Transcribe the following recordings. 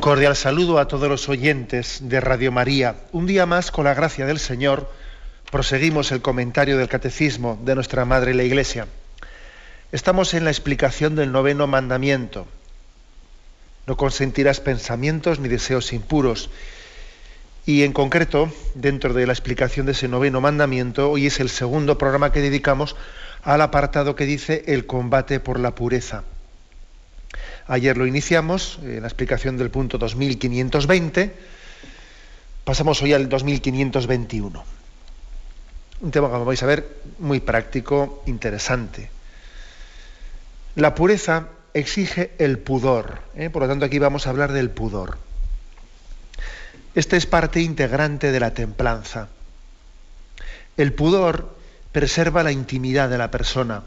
Un cordial saludo a todos los oyentes de Radio María. Un día más, con la gracia del Señor, proseguimos el comentario del Catecismo de nuestra Madre la Iglesia. Estamos en la explicación del noveno mandamiento. No consentirás pensamientos ni deseos impuros. Y en concreto, dentro de la explicación de ese noveno mandamiento, hoy es el segundo programa que dedicamos al apartado que dice el combate por la pureza. Ayer lo iniciamos, en la explicación del punto 2520. Pasamos hoy al 2521. Un tema, como vais a ver, muy práctico, interesante. La pureza exige el pudor. ¿eh? Por lo tanto, aquí vamos a hablar del pudor. Este es parte integrante de la templanza. El pudor preserva la intimidad de la persona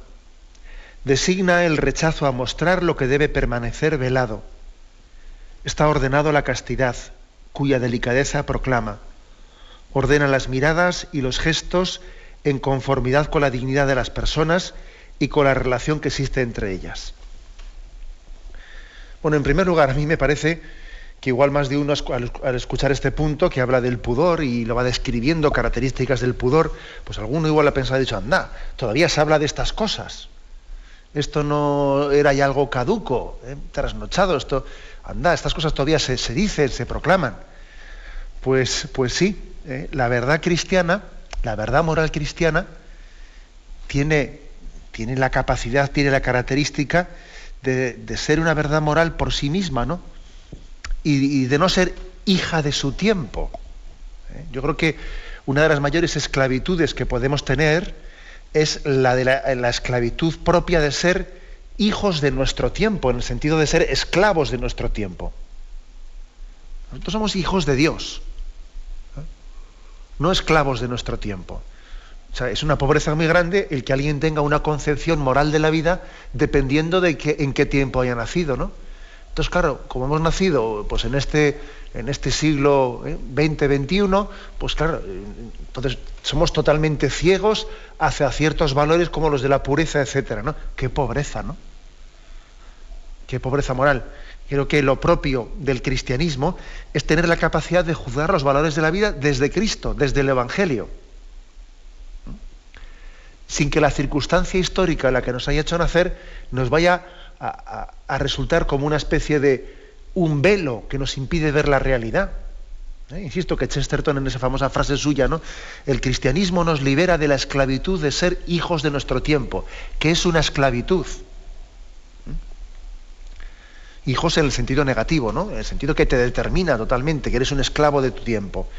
designa el rechazo a mostrar lo que debe permanecer velado. Está ordenado la castidad, cuya delicadeza proclama. Ordena las miradas y los gestos en conformidad con la dignidad de las personas y con la relación que existe entre ellas. Bueno, en primer lugar, a mí me parece que igual más de uno al escuchar este punto que habla del pudor y lo va describiendo características del pudor, pues alguno igual ha pensado y dicho, anda, todavía se habla de estas cosas esto no era ya algo caduco, ¿eh? trasnochado, esto, anda, estas cosas todavía se, dicen, se proclaman. Pues, pues sí, ¿eh? la verdad cristiana, la verdad moral cristiana, tiene, tiene la capacidad, tiene la característica de, ser una verdad moral por sí misma, ¿no? Y, de no ser hija de su tiempo. ¿eh? Yo creo que una de las mayores esclavitudes que podemos tener es la de la, esclavitud propia de ser hijos de nuestro tiempo, en el sentido de ser esclavos de nuestro tiempo. Nosotros somos hijos de Dios, ¿eh? no esclavos de nuestro tiempo. O sea, es una pobreza muy grande el que alguien tenga una concepción moral de la vida dependiendo de en qué tiempo haya nacido, ¿no? Entonces, claro, como hemos nacido pues, en, este, en este siglo XX, ¿eh? XXI, pues claro, entonces somos totalmente ciegos hacia ciertos valores como los de la pureza, etcétera, ¿no? Qué pobreza, ¿no? Qué pobreza moral. Creo que lo propio del cristianismo es tener la capacidad de juzgar los valores de la vida desde Cristo, desde el Evangelio. Sin que la circunstancia histórica en la que nos haya hecho nacer nos vaya a, resultar como una especie de un velo que nos impide ver la realidad. ¿Eh? Insisto que Chesterton en esa famosa frase suya, ¿no? El cristianismo nos libera de la esclavitud de ser hijos de nuestro tiempo, que es una esclavitud. ¿Eh? Hijos en el sentido negativo, ¿no? En el sentido que te determina totalmente, que eres un esclavo de tu tiempo.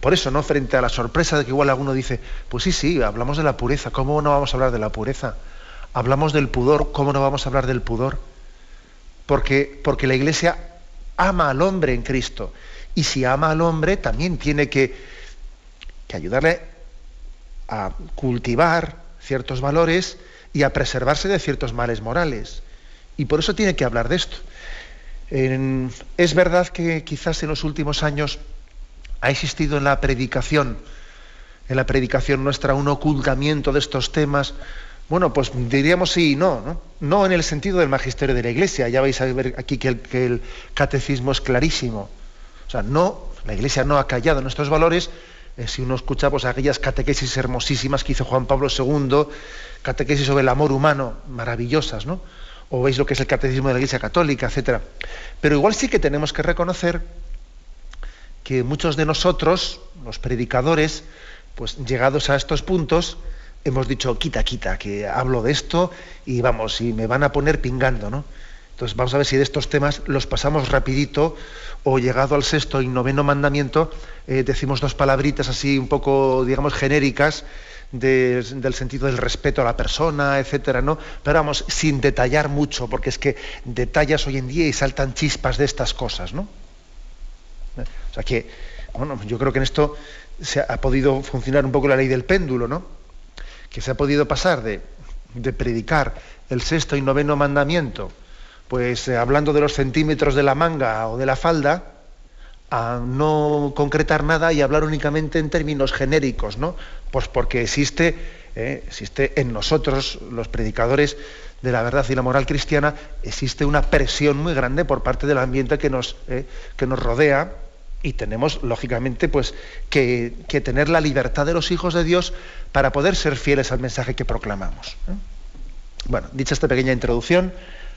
Por eso, ¿no? Frente a la sorpresa de que igual alguno dice, pues sí, sí, hablamos de la pureza, ¿cómo no vamos a hablar de la pureza? Hablamos del pudor, ¿cómo no vamos a hablar del pudor? Porque, porque la Iglesia ama al hombre en Cristo. Y si ama al hombre, también tiene que, que ayudarle a cultivar ciertos valores y a preservarse de ciertos males morales. Y por eso tiene que hablar de esto. es verdad que quizás en los últimos años ha existido en la predicación, en la predicación nuestra, un ocultamiento de estos temas bueno, pues diríamos sí y no, no, no. en el sentido del magisterio de la Iglesia. Ya vais a ver aquí que el, catecismo es clarísimo. O sea, no, la Iglesia no ha callado nuestros valores. Eh, si uno escucha pues, aquellas catequesis hermosísimas que hizo Juan Pablo II, catequesis sobre el amor humano, maravillosas, ¿no? O veis lo que es el catecismo de la Iglesia Católica, etcétera. Pero igual sí que tenemos que reconocer que muchos de nosotros, los predicadores, pues llegados a estos puntos, hemos dicho, quita, quita, que hablo de esto y vamos, y me van a poner pingando, ¿no? Entonces vamos a ver si de estos temas los pasamos rapidito o llegado al sexto y noveno mandamiento eh, decimos dos palabritas así un poco, digamos, genéricas del sentido del respeto a la persona, etcétera, ¿no? Pero vamos, sin detallar mucho, porque es que detallas hoy en día y saltan chispas de estas cosas, ¿no? O sea que Bueno, yo creo que en esto se ha podido funcionar un poco la ley del péndulo, ¿no? Que se ha podido pasar de, predicar el sexto y noveno mandamiento, pues eh, hablando de los centímetros de la manga o de la falda, a no concretar nada y hablar únicamente en términos genéricos, ¿no? Pues porque existe, eh, existe en nosotros, los predicadores de la verdad y la moral cristiana, existe una presión muy grande por parte del ambiente que nos, eh, que nos rodea y tenemos, lógicamente, pues, que, tener la libertad de los hijos de Dios para poder ser fieles al mensaje que proclamamos. Bueno, dicha esta pequeña introducción,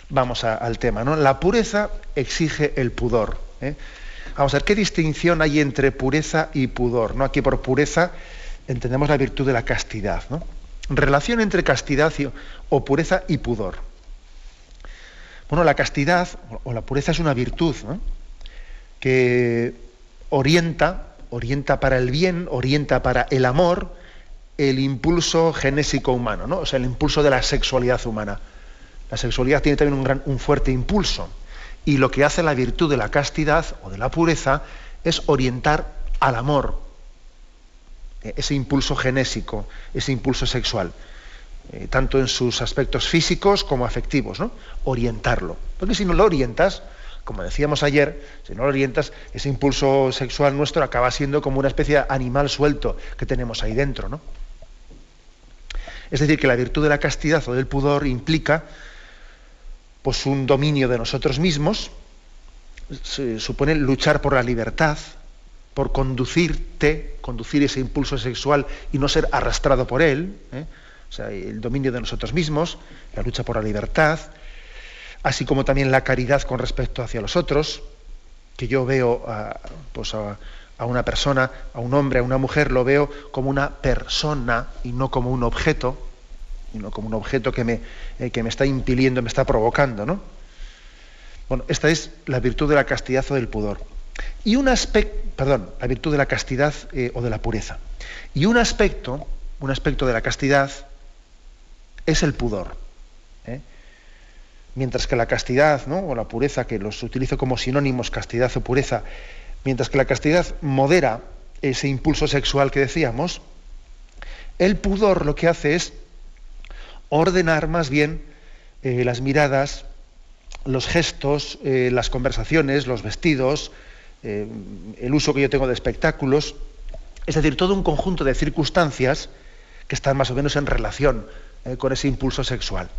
vamos al tema. ¿no? La pureza exige el pudor. ¿eh? Vamos a ver, ¿qué distinción hay entre pureza y pudor? ¿no? Aquí por pureza entendemos la virtud de la castidad. ¿no? Relación entre castidad o pureza y pudor. Bueno, la castidad o la pureza es una virtud que orienta, orienta para el bien, orienta para el amor, el impulso genésico humano, ¿no? o sea, el impulso de la sexualidad humana. La sexualidad tiene también un, gran, un fuerte impulso. Y lo que hace la virtud de la castidad o de la pureza es orientar al amor, e, ese impulso genésico, ese impulso sexual, eh, tanto en sus aspectos físicos como afectivos, ¿no? Orientarlo. Porque si no lo orientas, como decíamos ayer, si no lo orientas, ese impulso sexual nuestro acaba siendo como una especie de animal suelto que tenemos ahí dentro, ¿no? Es decir, que la virtud de la castidad o del pudor implica pues un dominio de nosotros mismos, supone luchar por la libertad, por conducirte, conducir ese impulso sexual y no ser arrastrado por él, ¿eh? o sea, el dominio de nosotros mismos, la lucha por la libertad, así como también la caridad con respecto hacia los otros, que yo veo a, pues a, una persona, a un hombre, a una mujer, lo veo como una persona y no como un objeto, y no como un objeto que me, eh, que me está impiliendo, me está provocando. ¿no? Bueno, esta es la virtud de la castidad o del pudor. Y un aspecto, perdón, la virtud de la castidad eh, o de la pureza. Y un aspecto, un aspecto de la castidad es el pudor. Mientras que la castidad ¿no? o la pureza, que los utilizo como sinónimos, castidad o pureza, mientras que la castidad modera ese impulso sexual que decíamos, el pudor lo que hace es ordenar más bien eh, las miradas, los gestos, eh, las conversaciones, los vestidos, eh, el uso que yo tengo de espectáculos, es decir, todo un conjunto de circunstancias que están más o menos en relación con ese impulso sexual.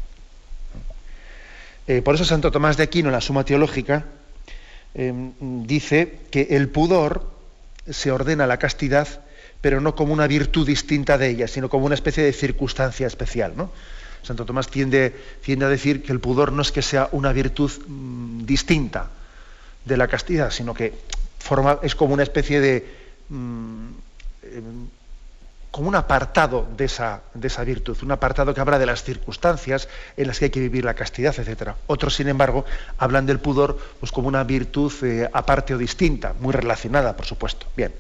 Eh, por eso Santo Tomás de Aquino, en la Suma Teológica, eh, dice que el pudor se ordena la castidad, pero no como una virtud distinta de ella, sino como una especie de circunstancia especial. Santo Tomás tiende, a decir que el pudor no es que sea una virtud mm, distinta de la castidad, sino que es como una especie de mm, em, como un apartado de esa, de esa virtud, un apartado que habla de las circunstancias en las que hay que vivir la castidad, etc. Otros, sin embargo, hablan del pudor pues, como una virtud eh, aparte o distinta, muy relacionada, por supuesto. Bien.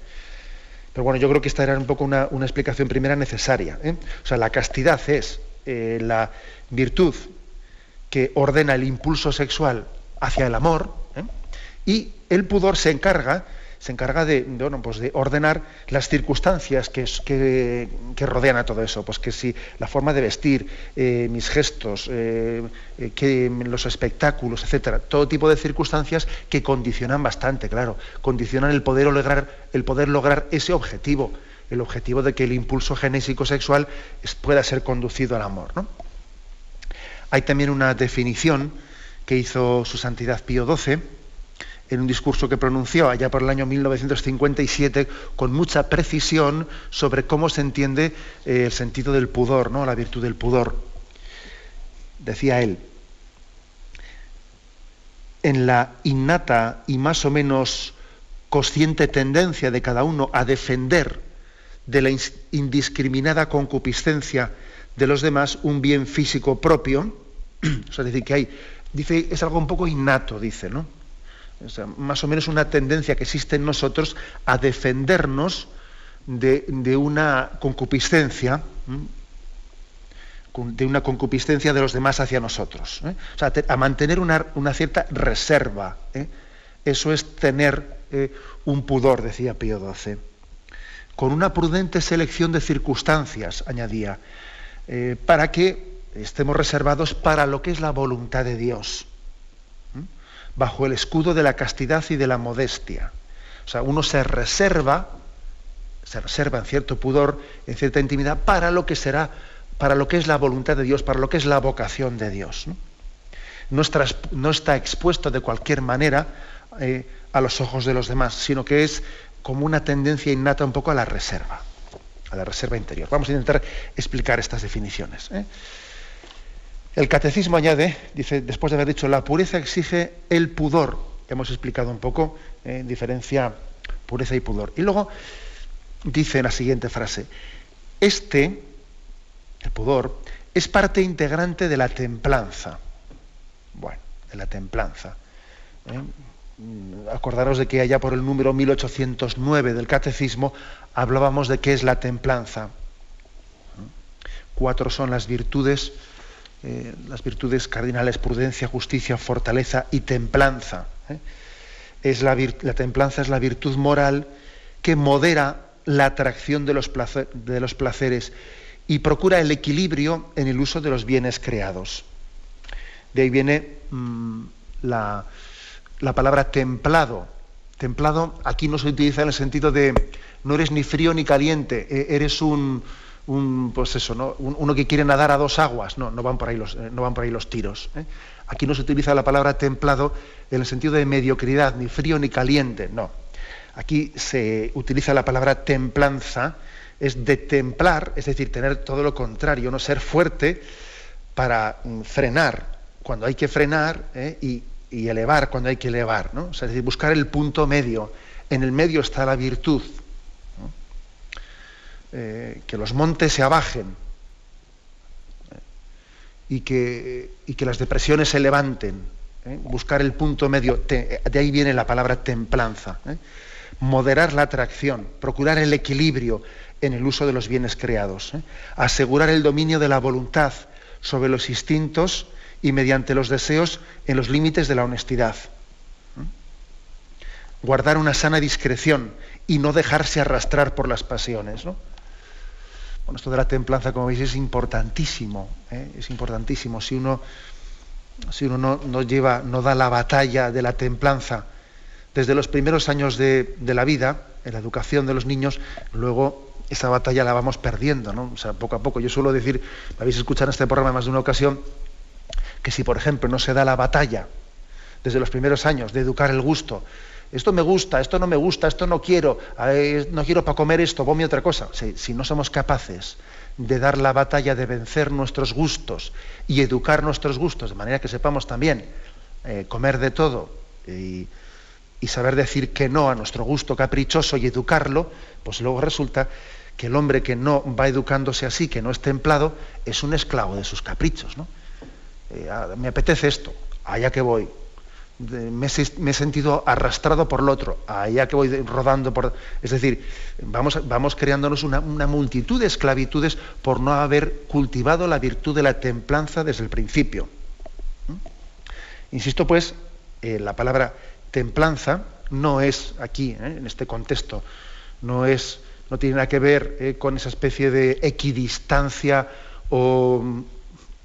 Pero bueno, yo creo que esta era un poco una, explicación primera necesaria. ¿eh? O sea, la castidad es eh, la virtud que ordena el impulso sexual hacia el amor y el pudor se encarga se encarga de, bueno, pues de ordenar las circunstancias que, que, rodean a todo eso. Pues que si la forma de vestir, eh, mis gestos, eh, eh, que los espectáculos, etcétera, todo tipo de circunstancias que condicionan bastante, claro, condicionan el poder lograr, el poder lograr ese objetivo, el objetivo de que el impulso genésico sexual pueda ser conducido al amor. ¿no? Hay también una definición que hizo su santidad Pío XII en un discurso que pronunció allá por el año 1957 con mucha precisión sobre cómo se entiende eh, el sentido del pudor, ¿no? la virtud del pudor. Decía él, en la innata y más o menos consciente tendencia de cada uno a defender de la indiscriminada concupiscencia de los demás un bien físico propio, sea, decir, que hay, dice, es algo un poco innato, dice, ¿no? Más o menos una tendencia que existe en nosotros a defendernos de, una concupiscencia, de una concupiscencia de los demás hacia nosotros. ¿eh? O sea, a mantener una, cierta reserva. ¿eh? Eso es tener eh, un pudor, decía Pío XII. Con una prudente selección de circunstancias, añadía, para que estemos reservados para lo que es la voluntad de Dios, bajo el escudo de la castidad y de la modestia. O sea, uno se reserva, se reserva en cierto pudor, en cierta intimidad, para lo que será, para lo que es la voluntad de Dios, para lo que es la vocación de Dios. No, está, expuesto de cualquier manera eh, a los ojos de los demás, sino que es como una tendencia innata un poco a la reserva, a la reserva interior. Vamos a intentar explicar estas definiciones. ¿eh? El catecismo añade, dice, después de haber dicho, la pureza exige el pudor. Hemos explicado un poco, eh, diferencia pureza y pudor. Y luego dice en la siguiente frase, este, el pudor, es parte integrante de la templanza. Bueno, de la templanza. ¿eh? Acordaros de que allá por el número 1809 del catecismo hablábamos de qué es la templanza. Cuatro son las virtudes eh, las virtudes cardinales, prudencia, justicia, fortaleza y templanza. ¿eh? Es la, templanza es la virtud moral que modera la atracción de los, placeres y procura el equilibrio en el uso de los bienes creados. De ahí viene mm, la, la, palabra templado. Templado aquí no se utiliza en el sentido de no eres ni frío ni caliente, e-, eres un, un, pues eso, ¿no? uno que quiere nadar a dos aguas, no, no van por ahí los, eh, no van por ahí los tiros. ¿eh? Aquí no se utiliza la palabra templado en el sentido de mediocridad, ni frío ni caliente, no. Aquí se utiliza la palabra templanza, es de templar, es decir, tener todo lo contrario, no ser fuerte para mm, frenar cuando hay que frenar ¿eh? y, y, elevar cuando hay que elevar, ¿no? es decir, buscar el punto medio. En el medio está la virtud, eh, que los montes se abajen eh, y, que, que, las depresiones se levanten, ¿eh? buscar el punto medio, de ahí viene la palabra templanza, moderar la atracción, procurar el equilibrio en el uso de los bienes creados, asegurar el dominio de la voluntad sobre los instintos y mediante los deseos en los límites de la honestidad. Guardar una sana discreción y no dejarse arrastrar por las pasiones. Bueno, esto de la templanza, como veis, es importantísimo. ¿eh? Es importantísimo. Si uno, si uno no, lleva, no da la batalla de la templanza desde los primeros años de, la vida, en la educación de los niños, luego esa batalla la vamos perdiendo, ¿no? O sea, poco a poco. Yo suelo decir, me habéis escuchado en este programa más de una ocasión, que si, por ejemplo, no se da la batalla desde los primeros años de educar el gusto, esto me gusta, esto no me gusta, esto no quiero, no quiero para comer esto, mi otra cosa. Si, no somos capaces de dar la batalla de vencer nuestros gustos y educar nuestros gustos, de manera que sepamos también eh, comer de todo y, saber decir que no a nuestro gusto caprichoso y educarlo, pues luego resulta que el hombre que no va educándose así, que no es templado, es un esclavo de sus caprichos. ¿no? Eh, ah, me apetece esto, allá que voy, me, he sentido arrastrado por lo otro, allá que voy rodando por... Es decir, vamos, vamos creándonos una, multitud de esclavitudes por no haber cultivado la virtud de la templanza desde el principio. ¿Mm? Insisto, pues, eh, la palabra templanza no es aquí, ¿eh? en este contexto, no, es, no tiene nada que ver eh, con esa especie de equidistancia o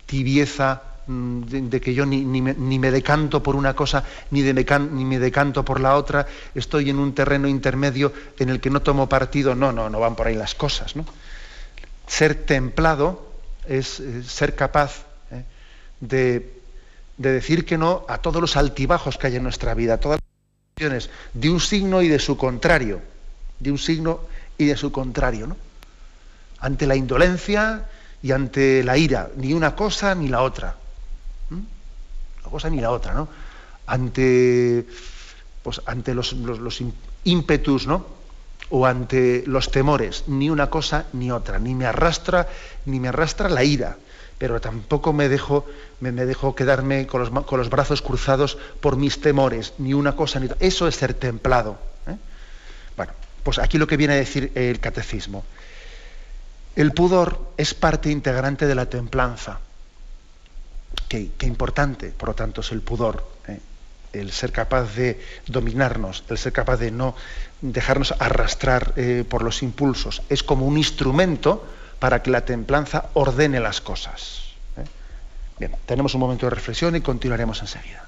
tibieza Mm, de, que yo ni, me, decanto por una cosa ni, ni, me decanto por la otra, estoy en un terreno intermedio en el que no tomo partido. No, no, no van por ahí las cosas. ¿no? Ser templado es eh, ser capaz ¿eh? de, decir que no a todos los altibajos que hay en nuestra vida, a todas las de un signo y de su contrario, de un signo y de su contrario. ¿no? Ante la indolencia y ante la ira, ni una cosa ni la otra cosa ni la otra, ¿no? Ante, pues, ante los, ímpetus, ¿no? O ante los temores, ni una cosa ni otra, ni me arrastra, ni me arrastra la ira, pero tampoco me dejo, me, dejo quedarme con los, con los, brazos cruzados por mis temores, ni una cosa ni otra. Eso es ser templado. ¿eh? Bueno, pues aquí lo que viene a decir el catecismo. El pudor es parte integrante de la templanza. Qué, importante, por lo tanto, es el pudor. ¿eh? el ser capaz de dominarnos, el ser capaz de no dejarnos arrastrar eh, por los impulsos. Es como un instrumento para que la templanza ordene las cosas. ¿eh? Bien, tenemos un momento de reflexión y continuaremos enseguida.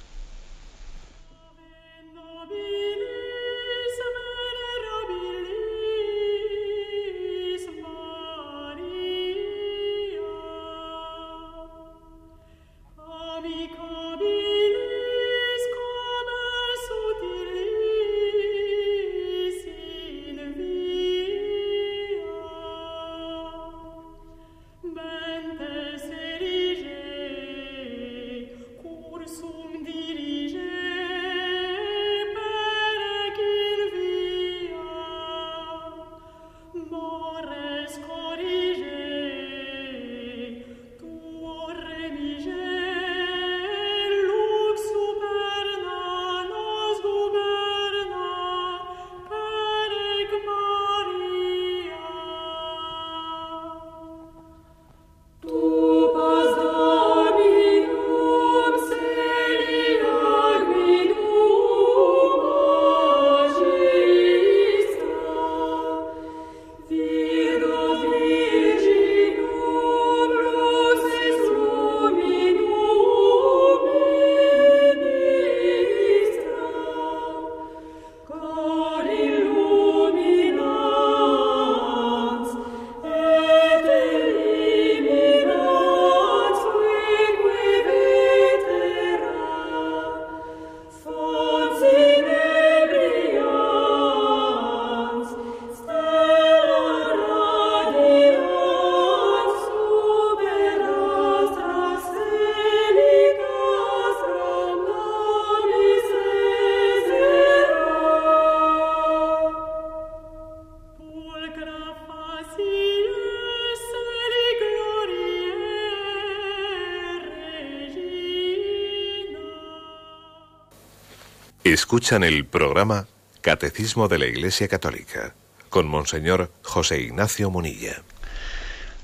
Escuchan el programa Catecismo de la Iglesia Católica con Monseñor José Ignacio Munilla.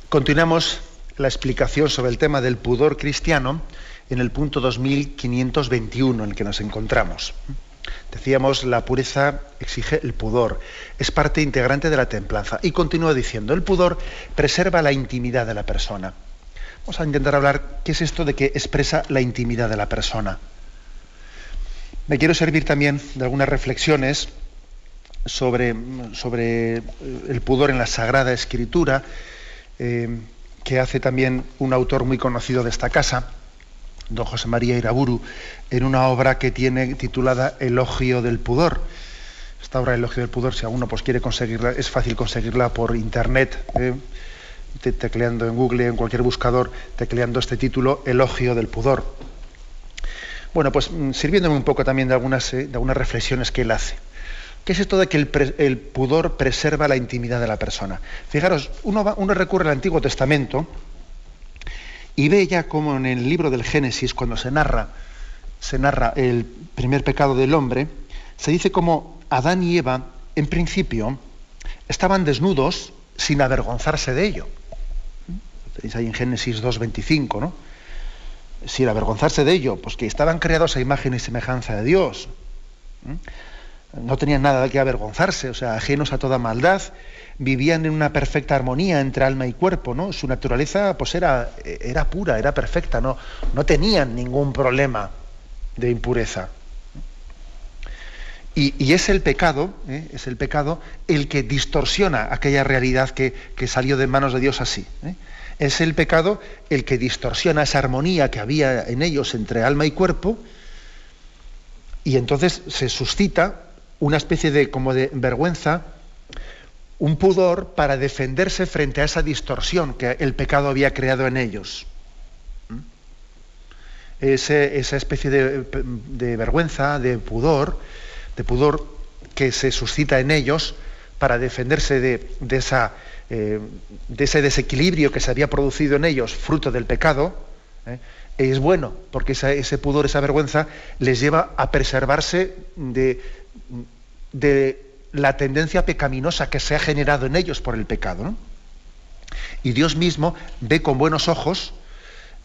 Continuamos la explicación sobre el tema del pudor cristiano en el punto 2521 en el que nos encontramos. Decíamos, la pureza exige el pudor, es parte integrante de la templanza. Y continúa diciendo, el pudor preserva la intimidad de la persona. Vamos a intentar hablar qué es esto de que expresa la intimidad de la persona. Me quiero servir también de algunas reflexiones sobre, eh, el pudor en la Sagrada Escritura, eh, que hace también un autor muy conocido de esta casa, don José María Iraburu, en una obra que tiene titulada Elogio del Pudor. Esta obra Elogio del Pudor, si alguno pues, quiere conseguirla, es fácil conseguirla por internet, eh, tecleando en Google, en cualquier buscador, tecleando este título, Elogio del Pudor. Bueno, pues mm, sirviéndome un poco también de algunas, eh, de algunas reflexiones que él hace. ¿Qué es esto de que el, pudor preserva la intimidad de la persona? Fijaros, uno, uno recurre al Antiguo Testamento y ve ya como en el libro del Génesis, cuando se narra, se narra el primer pecado del hombre, se dice como Adán y Eva, en principio, estaban desnudos sin avergonzarse de ello. Tenéis ahí en Génesis 2.25, ¿no? Sin avergonzarse de ello, pues que estaban creados a imagen y semejanza de Dios. No tenían nada de qué avergonzarse, o sea, ajenos a toda maldad, vivían en una perfecta armonía entre alma y cuerpo, ¿no? Su naturaleza pues era, era pura, era perfecta, no, no tenían ningún problema de impureza. Y, es el pecado, ¿eh? es el pecado el que distorsiona aquella realidad que, salió de manos de Dios así. ¿eh? Es el pecado el que distorsiona esa armonía que había en ellos entre alma y cuerpo y entonces se suscita una especie de como de vergüenza, un pudor para defenderse frente a esa distorsión que el pecado había creado en ellos. ¿Mm? esa especie de, vergüenza, de pudor, de pudor que se suscita en ellos para defenderse de, de esa eh, de ese desequilibrio que se había producido en ellos, fruto del pecado, ¿eh? es bueno, porque ese pudor, esa vergüenza, les lleva a preservarse de, de, la tendencia pecaminosa que se ha generado en ellos por el pecado. Y Dios mismo ve con buenos ojos,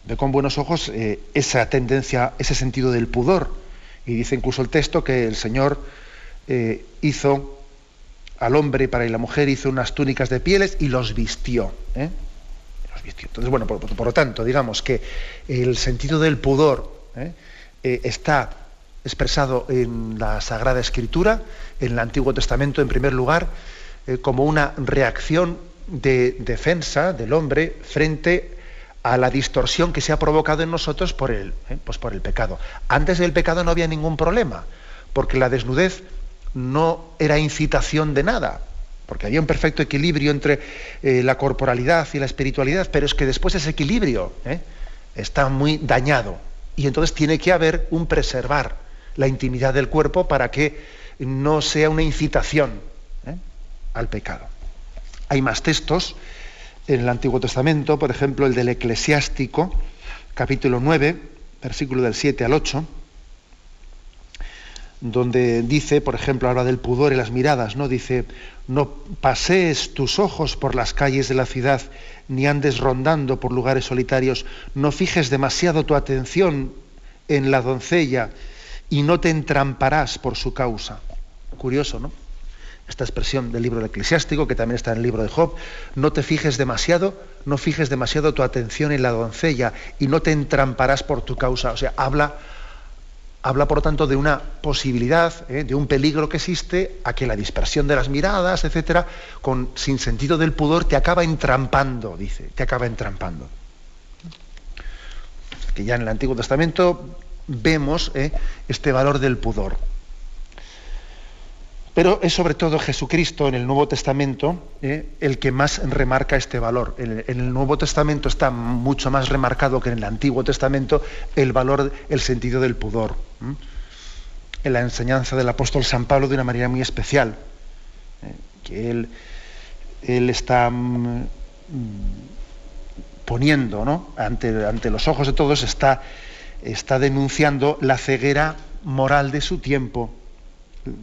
ve con buenos ojos eh, esa tendencia, ese sentido del pudor, Y dice incluso el texto que el Señor hizo al hombre para y la mujer, hizo unas túnicas de pieles y los vistió. ¿eh? Los. Entonces, bueno, por, lo tanto, digamos que el sentido del pudor ¿eh? está expresado en la Sagrada Escritura, en el Antiguo Testamento en primer lugar, como una reacción de defensa del hombre frente a la distorsión que se ha provocado en nosotros por el, ¿eh? pues por el pecado. Antes del pecado no había ningún problema, porque la desnudez no era incitación de nada, porque había un perfecto equilibrio entre eh, la corporalidad y la espiritualidad, pero es que después ese equilibrio ¿eh? está muy dañado y entonces tiene que haber un preservar la intimidad del cuerpo para que no sea una incitación al pecado. Hay más textos en el Antiguo Testamento, por ejemplo, el del Eclesiástico, capítulo 9, versículo del 7 al 8, donde dice, por ejemplo, habla del pudor y las miradas, ¿no? Dice, no pasees tus ojos por las calles de la ciudad, ni andes rondando por lugares solitarios, no fijes demasiado tu atención en la doncella y no te entramparás por su causa. Curioso, ¿no? esta expresión del libro del eclesiástico, que también está en el libro de Job, no te fijes demasiado, no fijes demasiado tu atención en la doncella y no te entramparás por tu causa. O sea, habla, habla por tanto de una posibilidad, ¿eh? de un peligro que existe a que la dispersión de las miradas, etcétera, sin sentido del pudor, te acaba entrampando, dice, te acaba entrampando. Que ya en el Antiguo Testamento vemos ¿eh? este valor del pudor. Pero es sobre todo Jesucristo en el Nuevo Testamento eh, el que más remarca este valor. En, el Nuevo Testamento está mucho más remarcado que en el Antiguo Testamento el valor, el sentido del pudor. En la enseñanza del apóstol San Pablo de una manera muy especial, eh, que él, él está mm, poniendo ¿no? ante, ante, los ojos de todos, está, está denunciando la ceguera moral de su tiempo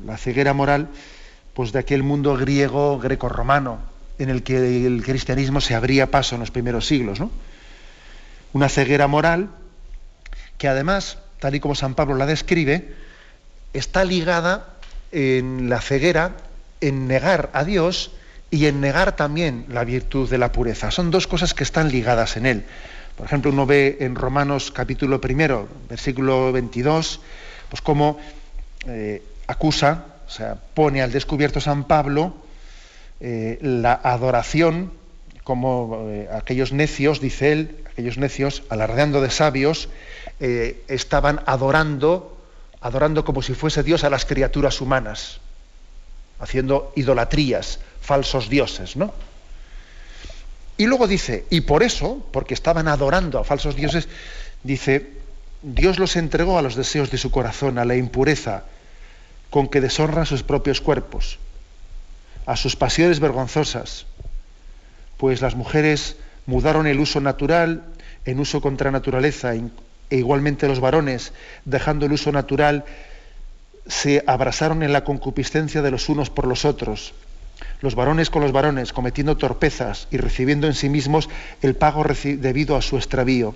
la ceguera moral pues de aquel mundo griego, greco-romano, en el que el cristianismo se abría paso en los primeros siglos. ¿no? Una ceguera moral que además, tal y como San Pablo la describe, está ligada en la ceguera en negar a Dios y en negar también la virtud de la pureza. Son dos cosas que están ligadas en él. Por ejemplo, uno ve en Romanos capítulo primero, versículo 22, pues cómo eh, acusa, o sea, pone al descubierto San Pablo eh, la adoración, como eh, aquellos necios, dice él, aquellos necios, alardeando de sabios, eh, estaban adorando, adorando como si fuese Dios a las criaturas humanas, haciendo idolatrías, falsos dioses, ¿no? Y luego dice, y por eso, porque estaban adorando a falsos dioses, dice, Dios los entregó a los deseos de su corazón, a la impureza, con que deshonran sus propios cuerpos, a sus pasiones vergonzosas, pues las mujeres mudaron el uso natural en uso contra naturaleza e igualmente los varones, dejando el uso natural, se abrazaron en la concupiscencia de los unos por los otros, los varones con los varones, cometiendo torpezas y recibiendo en sí mismos el pago debido a su extravío.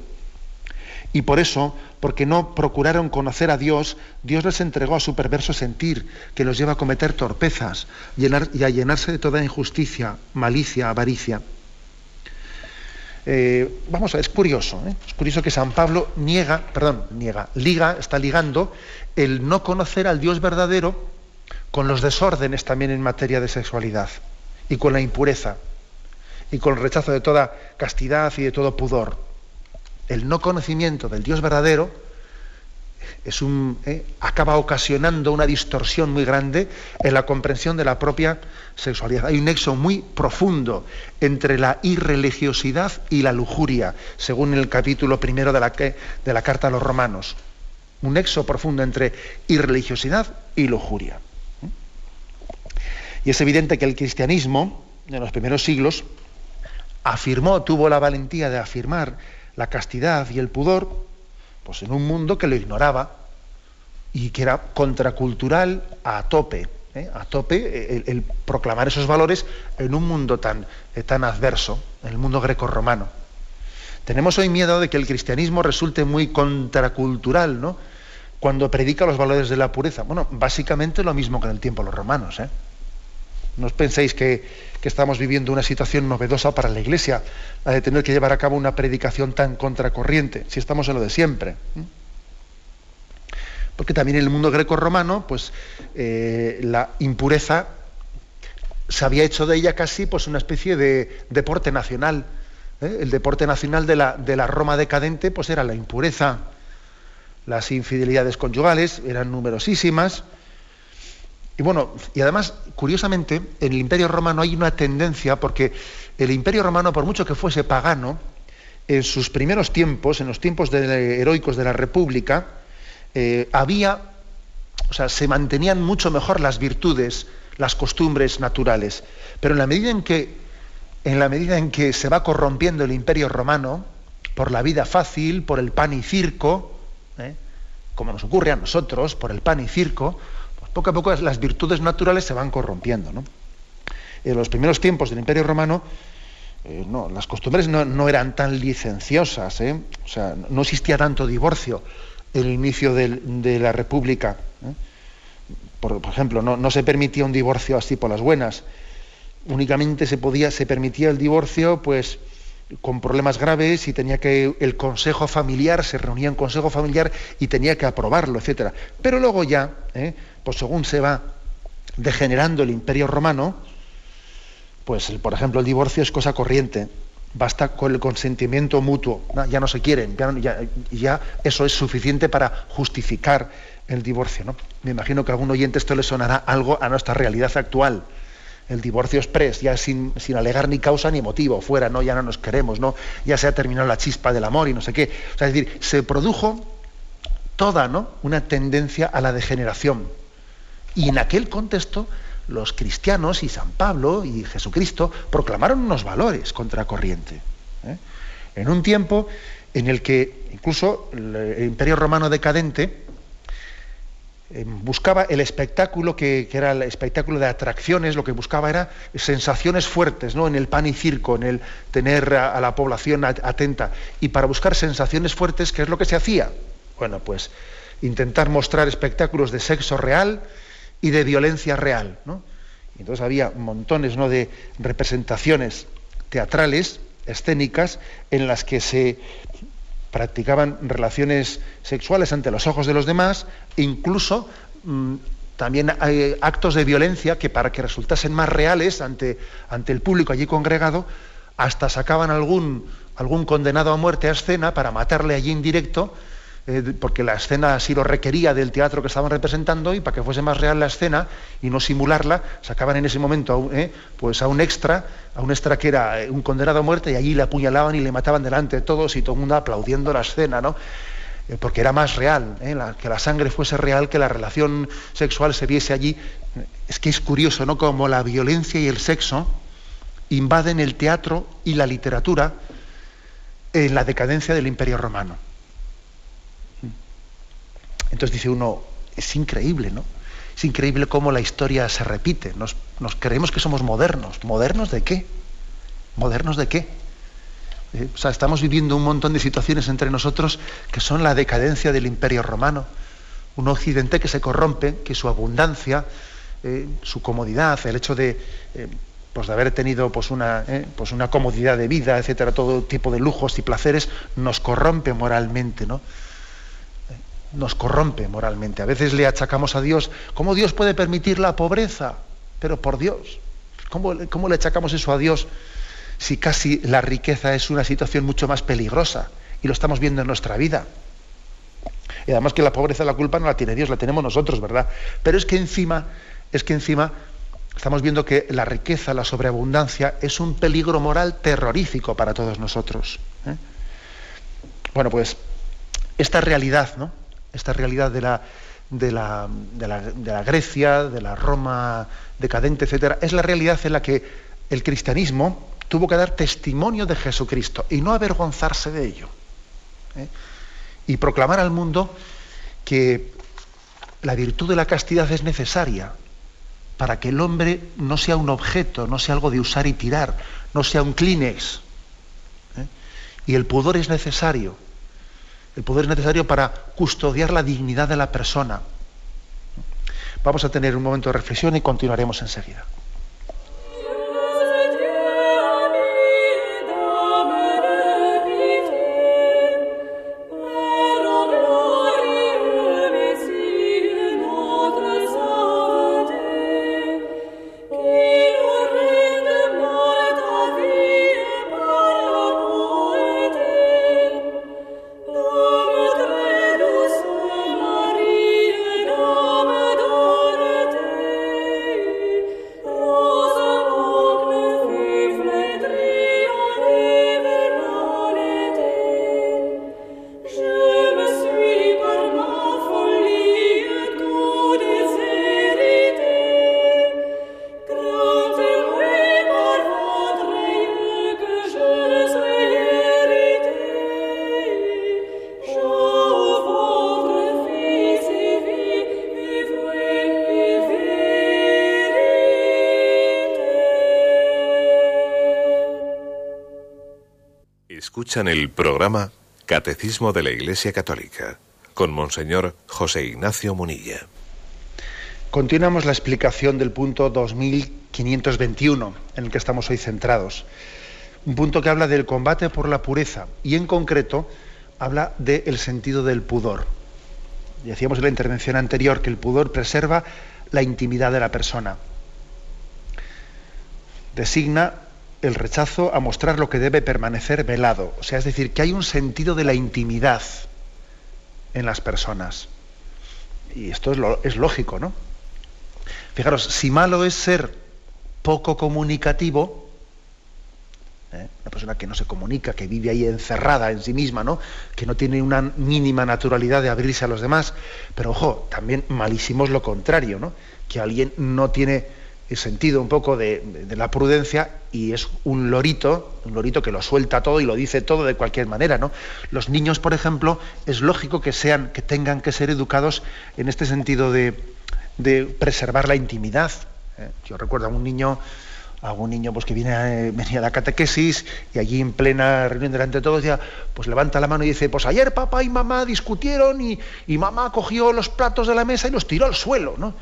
Y por eso, porque no procuraron conocer a Dios, Dios les entregó a su perverso sentir, que los lleva a cometer torpezas y a llenarse de toda injusticia, malicia, avaricia. Eh, vamos a ver, es curioso, ¿eh? es curioso que San Pablo niega, perdón, niega, liga, está ligando el no conocer al Dios verdadero con los desórdenes también en materia de sexualidad y con la impureza y con el rechazo de toda castidad y de todo pudor el no conocimiento del Dios verdadero eh, acaba ocasionando una distorsión muy grande en la comprensión de la propia sexualidad. Hay un nexo muy profundo entre la irreligiosidad y la lujuria, según el capítulo primero de la, de la carta a los romanos. Un nexo profundo entre irreligiosidad y lujuria. Y es evidente que el cristianismo, en los primeros siglos, afirmó, tuvo la valentía de afirmar la castidad y el pudor, pues en un mundo que lo ignoraba y que era contracultural a tope, ¿eh? a tope el, proclamar esos valores en un mundo tan, eh, tan adverso, en el mundo greco-romano. Tenemos hoy miedo de que el cristianismo resulte muy contracultural, ¿no? cuando predica los valores de la pureza? Bueno, básicamente lo mismo que en el tiempo de los romanos. ¿eh? No os penséis que, estamos viviendo una situación novedosa para la Iglesia, la de tener que llevar a cabo una predicación tan contracorriente, si estamos en lo de siempre. Porque también en el mundo greco-romano, pues eh, la impureza se había hecho de ella casi pues, una especie de deporte nacional. ¿eh? El deporte nacional de la, de la Roma decadente pues, era la impureza. Las infidelidades conyugales eran numerosísimas y bueno, y además, curiosamente, en el Imperio Romano hay una tendencia, porque el Imperio Romano, por mucho que fuese pagano, en sus primeros tiempos, en los tiempos heroicos de la República, eh, había, o sea, se mantenían mucho mejor las virtudes, las costumbres naturales. Pero en la medida en que, en la medida en que se va corrompiendo el Imperio Romano, por la vida fácil, por el pan y circo, ¿eh? como nos ocurre a nosotros, por el pan y circo, poco a poco las virtudes naturales se van corrompiendo. En los primeros tiempos del Imperio Romano, eh, no, las costumbres no, eran tan licenciosas, ¿eh? o sea, no existía tanto divorcio en el inicio de la República. ¿eh? Por, ejemplo, no, se permitía un divorcio así por las buenas. Únicamente se podía, se permitía el divorcio, pues, con problemas graves y tenía que el consejo familiar se reunía en consejo familiar y tenía que aprobarlo, etcétera. Pero luego ya, pues según se va degenerando el imperio romano, pues por ejemplo el divorcio es cosa corriente, basta con el consentimiento mutuo, ya no se quieren, ya, ya, eso es suficiente para justificar el divorcio. ¿no? Me imagino que a algún oyente esto le sonará algo a nuestra realidad actual. El divorcio express, ya sin, sin, alegar ni causa ni motivo, fuera, ¿no? Ya no nos queremos, ¿no? Ya se ha terminado la chispa del amor y no sé qué. O sea, es decir, se produjo toda, ¿no? Una tendencia a la degeneración. Y en aquel contexto, los cristianos y San Pablo y Jesucristo proclamaron unos valores contracorriente. ¿eh? En un tiempo en el que incluso el imperio romano decadente buscaba el espectáculo que, era el espectáculo de atracciones, lo que buscaba era sensaciones fuertes, ¿no? En el pan y circo, en el tener a, la población atenta. Y para buscar sensaciones fuertes, ¿qué es lo que se hacía? Bueno, pues intentar mostrar espectáculos de sexo real, y de violencia real. ¿no? Entonces había montones ¿no? de representaciones teatrales, escénicas, en las que se practicaban relaciones sexuales ante los ojos de los demás, incluso mm, también hay actos de violencia que para que resultasen más reales ante, ante el público allí congregado, hasta sacaban algún, algún condenado a muerte a escena para matarle allí en directo eh, porque la escena así lo requería del teatro que estaban representando y para que fuese más real la escena y no simularla, sacaban en ese momento a un, eh, pues a un extra, a un extra que era eh, un condenado a muerte y allí le apuñalaban y le mataban delante de todos y todo el mundo aplaudiendo la escena, ¿no? porque era más real, que la sangre fuese real, que la relación sexual se viese allí. Es que es curioso, ¿no? Como la violencia y el sexo invaden el teatro y la literatura en la decadencia del Imperio Romano. Entonces dice uno, es increíble, ¿no? Es increíble cómo la historia se repite. Nos, creemos que somos modernos. ¿Modernos de qué? ¿Modernos de qué? Eh, o sea, estamos viviendo un montón de situaciones entre nosotros que son la decadencia del imperio romano. Un occidente que se corrompe, que su abundancia, eh, su comodidad, el hecho de, eh, pues de haber tenido pues una, pues una comodidad de vida, etcétera, todo tipo de lujos y placeres, nos corrompe moralmente, ¿no? Nos corrompe moralmente. A veces le achacamos a Dios, ¿cómo Dios puede permitir la pobreza? Pero por Dios, ¿cómo, le achacamos eso a Dios si casi la riqueza es una situación mucho más peligrosa y lo estamos viendo en nuestra vida? Y además que la pobreza, la culpa no la tiene Dios, la tenemos nosotros, ¿verdad? Pero es que encima, es que encima estamos viendo que la riqueza, la sobreabundancia es un peligro moral terrorífico para todos nosotros. ¿eh? Bueno, pues esta realidad, ¿no? Esta realidad de la, de la, de la, Grecia, de la Roma decadente, etcétera, es la realidad en la que el cristianismo tuvo que dar testimonio de Jesucristo y no avergonzarse de ello. ¿eh? Y proclamar al mundo que la virtud de la castidad es necesaria para que el hombre no sea un objeto, no sea algo de usar y tirar, no sea un clínex. ¿eh? Y el pudor es necesario El pudor es necesario para custodiar la dignidad de la persona. Vamos a tener un momento de reflexión y continuaremos enseguida. En el programa Catecismo de la Iglesia Católica con Monseñor José Ignacio Munilla. Continuamos la explicación del punto 2521 en el que estamos hoy centrados. Un punto que habla del combate por la pureza y en concreto habla del sentido del pudor. Decíamos en la intervención anterior que el pudor preserva la intimidad de la persona. Designa el rechazo a mostrar lo que debe permanecer velado. O sea, es decir, que hay un sentido de la intimidad en las personas. Y esto es, lógico, ¿no? Fijaros, si malo es ser poco comunicativo, ¿eh? una persona que no se comunica, que vive ahí encerrada en sí misma, ¿no? que no tiene una mínima naturalidad de abrirse a los demás, pero ojo, también malísimo es lo contrario, ¿no? que alguien no tiene el sentido un poco de, la prudencia y es un lorito, un lorito que lo suelta todo y lo dice todo de cualquier manera, ¿no? Los niños, por ejemplo, es lógico que sean, que tengan que ser educados en este sentido de, preservar la intimidad. ¿eh? Yo recuerdo a un niño, a un niño pues, que viene eh, venía a la catequesis y allí en plena reunión delante de todos decía, pues levanta la mano y dice, pues ayer papá y mamá discutieron y, y mamá cogió los platos de la mesa y los tiró al suelo, ¿no?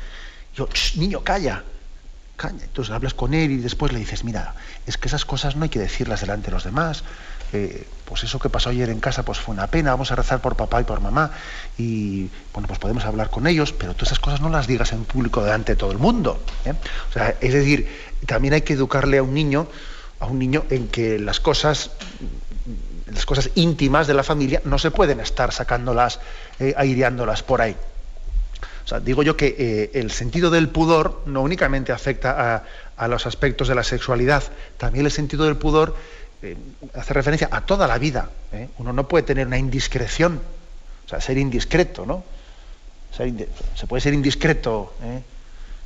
Yo, niño, calla entonces hablas con él y después le dices, mira, es que esas cosas no hay que decirlas delante de los demás. Eh, pues eso que pasó ayer en casa pues fue una pena, vamos a rezar por papá y por mamá y bueno, pues podemos hablar con ellos, pero tú esas cosas no las digas en público delante de todo el mundo. ¿eh? O sea, es decir, también hay que educarle a un niño, a un niño en que las cosas las cosas íntimas de la familia no se pueden estar sacándolas, eh, aireándolas por ahí digo yo que eh, el sentido del pudor no únicamente afecta a, los aspectos de la sexualidad, también el sentido del pudor eh, hace referencia a toda la vida. ¿eh? Uno no puede tener una indiscreción, o sea, ser indiscreto, ¿no? se puede ser indiscreto,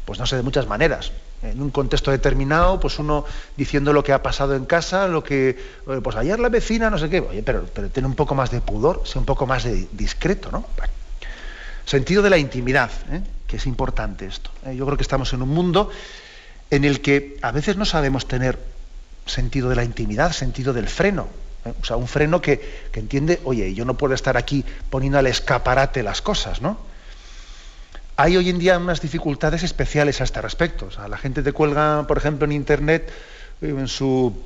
pues no sé, de muchas maneras. En un contexto determinado, pues uno diciendo lo que ha pasado en casa, lo que, pues ayer la vecina, no sé qué, oye, pero, pero tiene un poco más de pudor, sea un poco más de discreto, ¿no? Sentido de la intimidad, ¿eh? que es importante esto. ¿eh? Yo creo que estamos en un mundo en el que a veces no sabemos tener sentido de la intimidad, sentido del freno. ¿eh? O sea, un freno que, entiende, oye, yo no puedo estar aquí poniendo al escaparate las cosas, ¿no? Hay hoy en día unas dificultades especiales a este respecto. O sea, la gente te cuelga, por ejemplo, en internet, en su,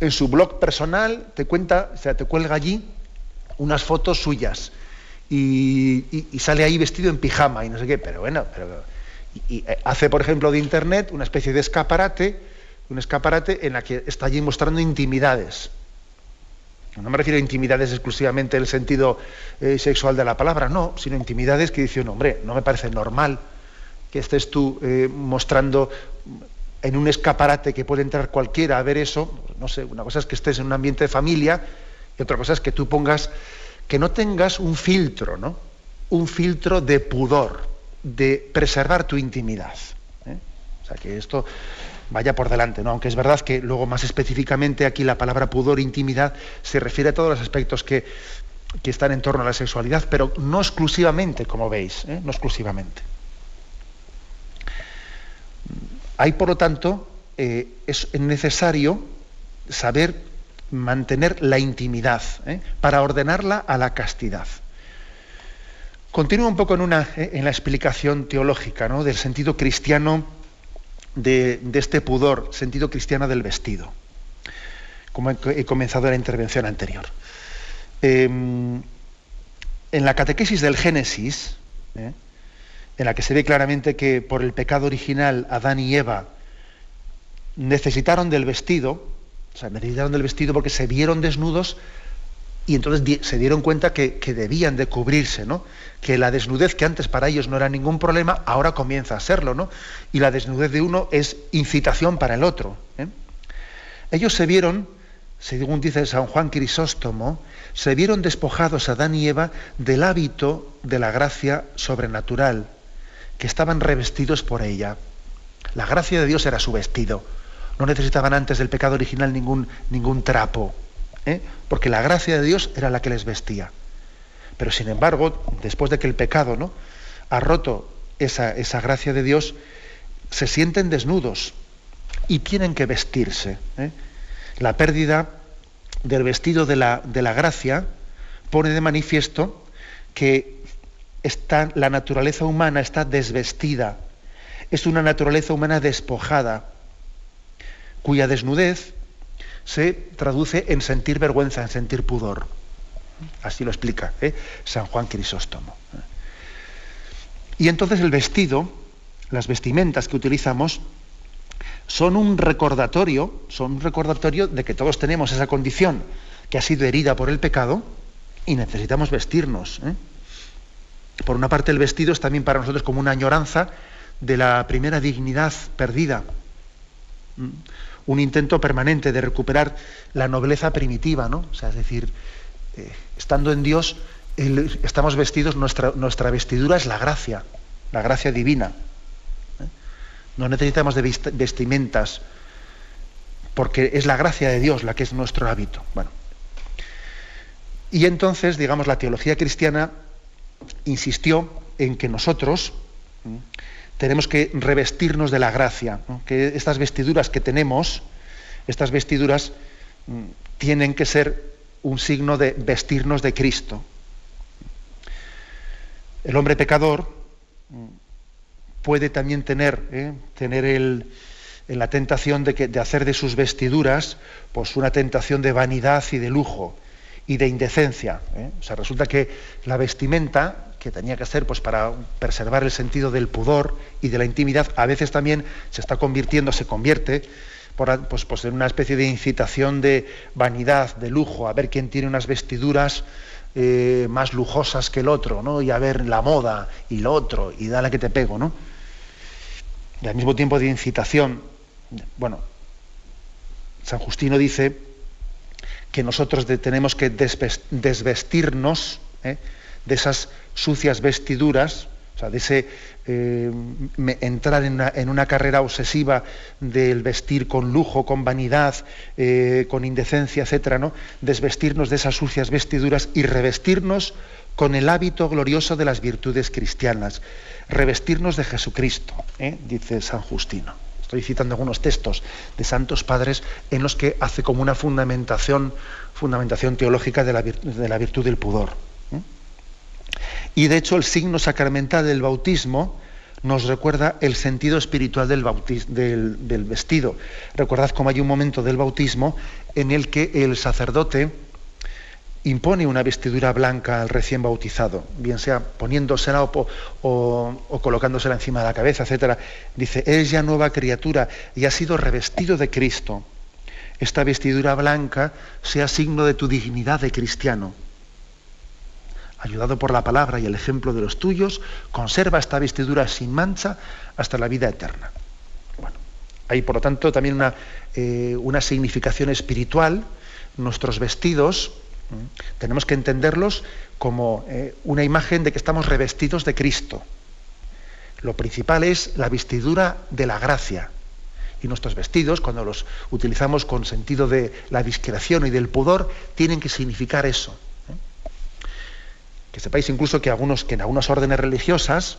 en su blog personal, te cuenta, o sea, te cuelga allí unas fotos suyas y, sale ahí vestido en pijama y no sé qué, pero bueno, pero, y, eh, hace, por ejemplo, de Internet una especie de escaparate, un escaparate en la que está allí mostrando intimidades. No me refiero a intimidades exclusivamente en el sentido eh, sexual de la palabra, no, sino intimidades que dice un hombre, no me parece normal que estés tú eh, mostrando en un escaparate que puede entrar cualquiera a ver eso, no sé, una cosa es que estés en un ambiente de familia y otra cosa es que tú pongas que no tengas un filtro, ¿no? Un filtro de pudor, de preservar tu intimidad. ¿eh? O sea, que esto vaya por delante, ¿no? Aunque es verdad que luego más específicamente aquí la palabra pudor, intimidad, se refiere a todos los aspectos que, están en torno a la sexualidad, pero no exclusivamente, como veis, ¿eh? no exclusivamente. Hay, por lo tanto, eh, es necesario saber mantener la intimidad, ¿eh? para ordenarla a la castidad. Continúo un poco en, una, ¿eh? en la explicación teológica ¿no? del sentido cristiano de, este pudor, sentido cristiano del vestido, como he, comenzado la intervención anterior. Em, en la catequesis del Génesis, ¿eh? en la que se ve claramente que por el pecado original Adán y Eva necesitaron del vestido, o sea, necesitaron del vestido porque se vieron desnudos y entonces se dieron cuenta que, debían de cubrirse, ¿no? Que la desnudez que antes para ellos no era ningún problema, ahora comienza a serlo, ¿no? Y la desnudez de uno es incitación para el otro. ¿eh? Ellos se vieron, según dice San Juan Crisóstomo, se vieron despojados Adán y Eva del hábito de la gracia sobrenatural, que estaban revestidos por ella. La gracia de Dios era su vestido no necesitaban antes del pecado original ningún, ningún trapo, ¿eh? porque la gracia de Dios era la que les vestía. Pero sin embargo, después de que el pecado ¿no? ha roto esa, gracia de Dios, se sienten desnudos y tienen que vestirse. ¿eh? La pérdida del vestido de la, de la, gracia pone de manifiesto que está, la naturaleza humana está desvestida, es una naturaleza humana despojada, cuya desnudez se traduce en sentir vergüenza, en sentir pudor. Así lo explica ¿eh? San Juan Crisóstomo. Y entonces el vestido, las vestimentas que utilizamos, son un recordatorio, son un recordatorio de que todos tenemos esa condición que ha sido herida por el pecado y necesitamos vestirnos. ¿eh? Por una parte el vestido es también para nosotros como una añoranza de la primera dignidad perdida un intento permanente de recuperar la nobleza primitiva, ¿no? O sea, es decir, eh, estando en Dios, estamos vestidos, nuestra, vestidura es la gracia, la gracia divina. ¿eh? No necesitamos de vestimentas, porque es la gracia de Dios la que es nuestro hábito. Bueno. Y entonces, digamos, la teología cristiana insistió en que nosotros, tenemos que revestirnos de la gracia, que estas vestiduras que tenemos, estas vestiduras mm, tienen que ser un signo de vestirnos de Cristo. El hombre pecador mm, puede también tener, ¿eh? tener el, en la tentación de, hacer de sus vestiduras pues una tentación de vanidad y de lujo y de indecencia. ¿eh? O sea, resulta que la vestimenta que tenía que ser pues, para preservar el sentido del pudor y de la intimidad, a veces también se está convirtiendo, se convierte pues, pues, en una especie de incitación de vanidad, de lujo, a ver quién tiene unas vestiduras eh, más lujosas que el otro, ¿no? y a ver la moda y lo otro, y dale que te pego. ¿no? Y al mismo tiempo de incitación, bueno, San Justino dice que nosotros tenemos que desvestirnos ¿eh? de esas sucias vestiduras, o sea, de ese eh, entrar en una, carrera obsesiva del vestir con lujo, con vanidad, eh, con indecencia, etcétera, ¿no? Desvestirnos de esas sucias vestiduras y revestirnos con el hábito glorioso de las virtudes cristianas, revestirnos de Jesucristo, ¿eh? dice San Justino. Estoy citando algunos textos de santos padres en los que hace como una fundamentación, fundamentación teológica de la, de la virtud del pudor. Y de hecho el signo sacramental del bautismo nos recuerda el sentido espiritual del, vestido. Recordad cómo hay un momento del bautismo en el que el sacerdote impone una vestidura blanca al recién bautizado, bien sea poniéndosela o, o, colocándosela encima de la cabeza, etc. Dice, es ya nueva criatura y ha sido revestido de Cristo. Esta vestidura blanca sea signo de tu dignidad de cristiano ayudado por la palabra y el ejemplo de los tuyos, conserva esta vestidura sin mancha hasta la vida eterna. Bueno, hay por lo tanto también una, eh, una significación espiritual. Nuestros vestidos tenemos que entenderlos como eh, una imagen de que estamos revestidos de Cristo. Lo principal es la vestidura de la gracia. Y nuestros vestidos, cuando los utilizamos con sentido de la discreción y del pudor, tienen que significar eso que sepáis incluso que, algunos, que en algunas órdenes religiosas,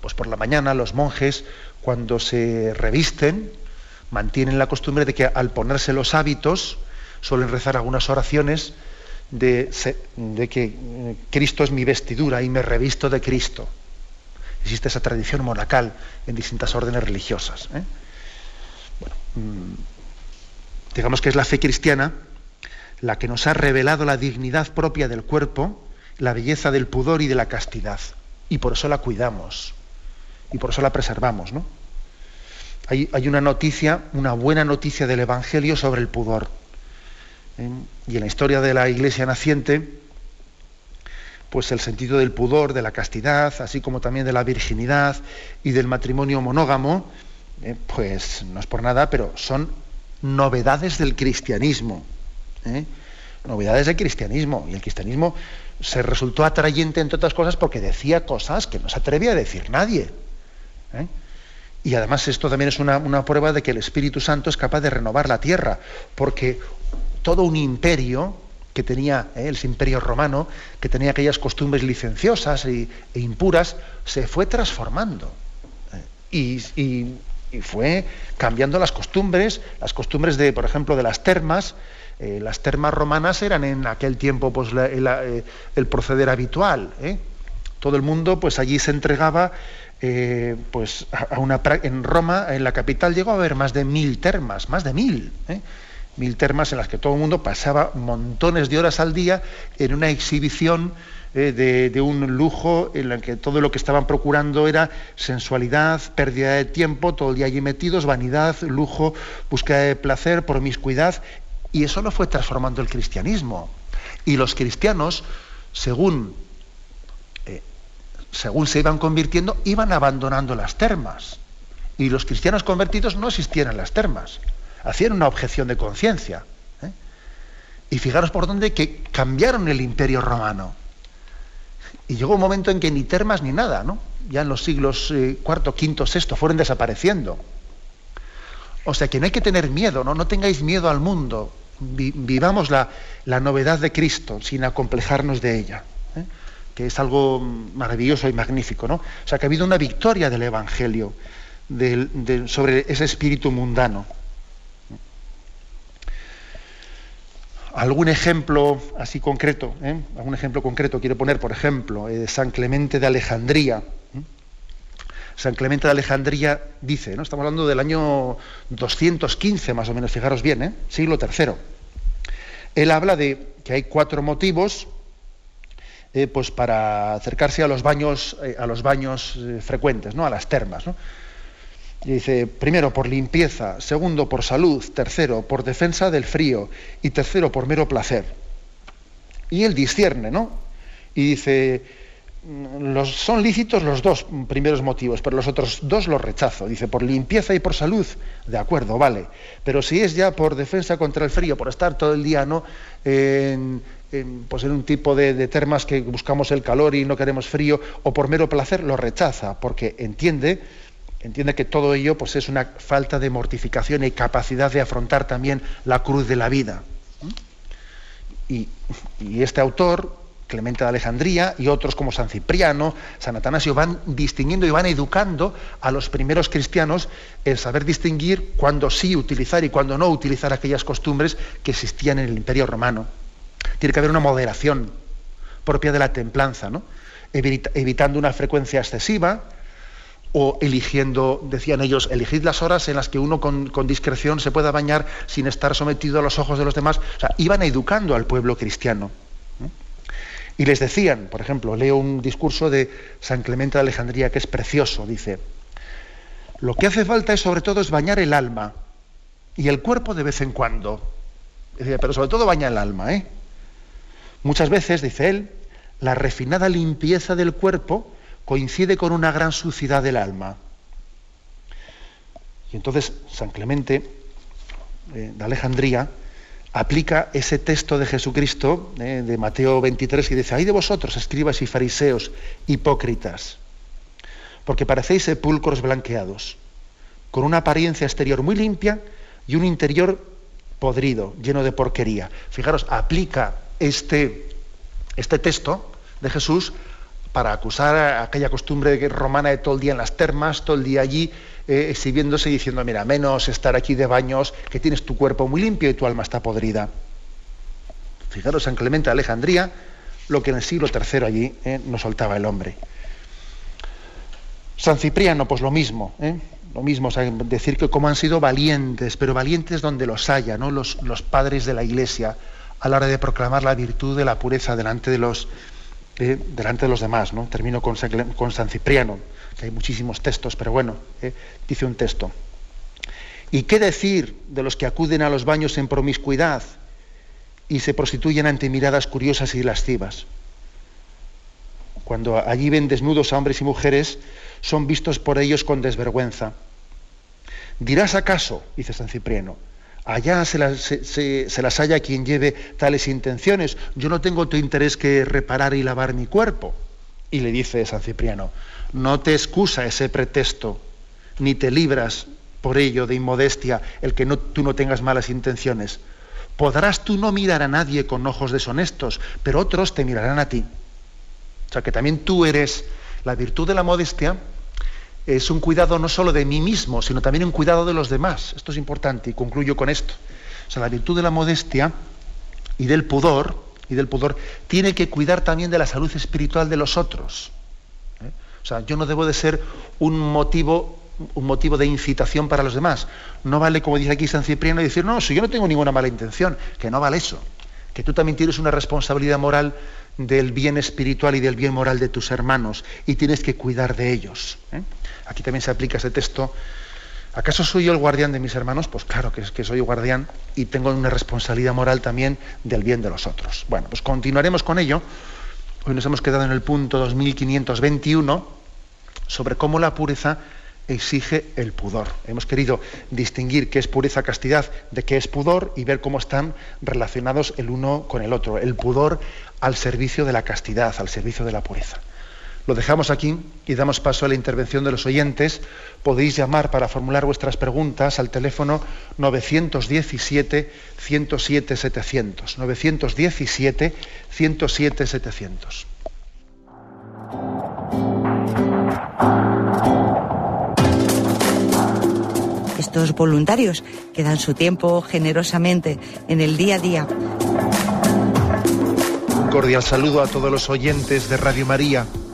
pues por la mañana los monjes, cuando se revisten, mantienen la costumbre de que al ponerse los hábitos, suelen rezar algunas oraciones de, que eh, Cristo es mi vestidura y me revisto de Cristo. Existe esa tradición monacal en distintas órdenes religiosas. ¿eh? Mm, digamos que es la fe cristiana la que nos ha revelado la dignidad propia del cuerpo, la belleza del pudor y de la castidad. Y por eso la cuidamos. Y por eso la preservamos. ¿no? Hay, hay una noticia, una buena noticia del Evangelio sobre el pudor. ¿eh? Y en la historia de la iglesia naciente, pues el sentido del pudor, de la castidad, así como también de la virginidad y del matrimonio monógamo, ¿eh? pues no es por nada, pero son novedades del cristianismo. ¿eh? Novedades del cristianismo. Y el cristianismo se resultó atrayente, entre otras cosas, porque decía cosas que no se atrevía a decir nadie. ¿eh? Y además esto también es una, prueba de que el Espíritu Santo es capaz de renovar la tierra, porque todo un imperio que tenía el imperio romano, que tenía aquellas costumbres licenciosas e, impuras, se fue transformando. y, y fue cambiando las costumbres, las costumbres de, por ejemplo, de las termas. Eh, las termas romanas eran en aquel tiempo pues, eh, el proceder habitual. ¿eh? Todo el mundo pues allí se entregaba pues a una en Roma, en la capital, llegó a haber más de mil termas, más de mil. Mil termas en las que todo el mundo pasaba montones de horas al día en una exhibición eh, de, un lujo en el que todo lo que estaban procurando era sensualidad, pérdida de tiempo, todo el día allí metidos, vanidad, lujo, búsqueda de placer, promiscuidad, y eso lo fue transformando el cristianismo. Y los cristianos, según, eh, según se iban convirtiendo, iban abandonando las termas. Y los cristianos convertidos no existían en las termas, hacían una objeción de conciencia. ¿eh? Y fijaros por dónde que cambiaron el imperio romano. Y llegó un momento en que ni termas ni nada, ¿no? Ya en los siglos IV, V, VI fueron desapareciendo. O sea que no hay que tener miedo, ¿no? No tengáis miedo al mundo. Vivamos la, novedad de Cristo sin acomplejarnos de ella. ¿eh? Que es algo maravilloso y magnífico, ¿no? O sea que ha habido una victoria del Evangelio sobre ese espíritu mundano. algún ejemplo así concreto, ¿eh? algún ejemplo concreto quiero poner, por ejemplo, eh, San Clemente de Alejandría. San Clemente de Alejandría dice, ¿no? estamos hablando del año 215 más o menos, fijaros bien, siglo III. Él habla de que hay cuatro motivos pues para acercarse a los baños, a los baños frecuentes, ¿no? a las termas. ¿no? dice, primero por limpieza, segundo por salud, tercero por defensa del frío y tercero por mero placer. Y él discierne, ¿no? Y dice, los, son lícitos los dos primeros motivos, pero los otros dos los rechazo. Dice, por limpieza y por salud, de acuerdo, vale. Pero si es ya por defensa contra el frío, por estar todo el día ¿no? en, pues en un tipo de, de, termas que buscamos el calor y no queremos frío, o por mero placer, lo rechaza, porque entiende entiende que todo ello pues, es una falta de mortificación y capacidad de afrontar también la cruz de la vida. Y, este autor, Clemente de Alejandría, y otros como San Cipriano, San Atanasio, van distinguiendo y van educando a los primeros cristianos en saber distinguir cuándo sí utilizar y cuándo no utilizar aquellas costumbres que existían en el Imperio Romano. Tiene que haber una moderación propia de la templanza, ¿no? evitando una frecuencia excesiva, o eligiendo, decían ellos, elegid las horas en las que uno con, discreción se pueda bañar sin estar sometido a los ojos de los demás. O sea, iban educando al pueblo cristiano. Y les decían, por ejemplo, leo un discurso de San Clemente de Alejandría que es precioso, dice, lo que hace falta es sobre todo es bañar el alma y el cuerpo de vez en cuando. pero sobre todo baña el alma. ¿eh? Muchas veces, dice él, la refinada limpieza del cuerpo coincide con una gran suciedad del alma. Y entonces San Clemente eh, de Alejandría aplica ese texto de Jesucristo, eh, de Mateo 23, y dice, ay de vosotros, escribas y fariseos, hipócritas, porque parecéis sepulcros blanqueados, con una apariencia exterior muy limpia y un interior podrido, lleno de porquería. Fijaros, aplica este, este texto de Jesús para acusar a aquella costumbre romana de todo el día en las termas, todo el día allí eh, exhibiéndose y diciendo, mira, menos estar aquí de baños, que tienes tu cuerpo muy limpio y tu alma está podrida. Fijaros, San Clemente de Alejandría, lo que en el siglo III allí ¿eh? nos soltaba el hombre. San Cipriano, pues lo mismo, ¿eh? lo mismo, decir que como han sido valientes, pero valientes donde los haya, ¿no? Los, los, padres de la Iglesia, a la hora de proclamar la virtud de la pureza delante de los, eh, delante de los demás. ¿no? Termino con con San, Cipriano, hay muchísimos textos, pero bueno, eh, dice un texto. ¿Y qué decir de los que acuden a los baños en promiscuidad y se prostituyen ante miradas curiosas y lascivas? Cuando allí ven desnudos a hombres y mujeres, son vistos por ellos con desvergüenza. ¿Dirás acaso, dice San Cipriano, allá se las, se, quien lleve tales intenciones? Yo no tengo tu interés que reparar y lavar mi cuerpo. Y le dice San Cipriano, no te excusa ese pretexto, ni te libras por ello de inmodestia el que tú no tengas malas intenciones. Podrás tú no mirar a nadie con ojos deshonestos, pero otros te mirarán a ti. O sea que también tú eres la virtud de la modestia, es un cuidado no solo de mí mismo, sino también un cuidado de los demás. Esto es importante y concluyo con esto. O sea, la virtud de la modestia y del pudor, y del pudor, tiene que cuidar también de la salud espiritual de los otros. ¿eh? O sea, yo no debo de ser un motivo, un motivo de incitación para los demás. No vale, como dice aquí San Cipriano, decir, no, si yo no tengo ninguna mala intención, que no vale eso. Que tú también tienes una responsabilidad moral del bien espiritual y del bien moral de tus hermanos y tienes que cuidar de ellos. ¿eh? Aquí también se aplica ese texto. ¿Acaso soy yo el guardián de mis hermanos? Pues claro que, es que soy guardián y tengo una responsabilidad moral también del bien de los otros. Bueno, pues continuaremos con ello. Hoy nos hemos quedado en el punto 2521 sobre cómo la pureza exige el pudor. Hemos querido distinguir qué es pureza, castidad, de qué es pudor y ver cómo están relacionados el uno con el otro. El pudor al servicio de la castidad, al servicio de la pureza. Lo dejamos aquí y damos paso a la intervención de los oyentes. Podéis llamar para formular vuestras preguntas al teléfono 917-107-700. 917-107-700. Estos voluntarios que dan su tiempo generosamente en el día a día. Un cordial saludo a todos los oyentes de Radio María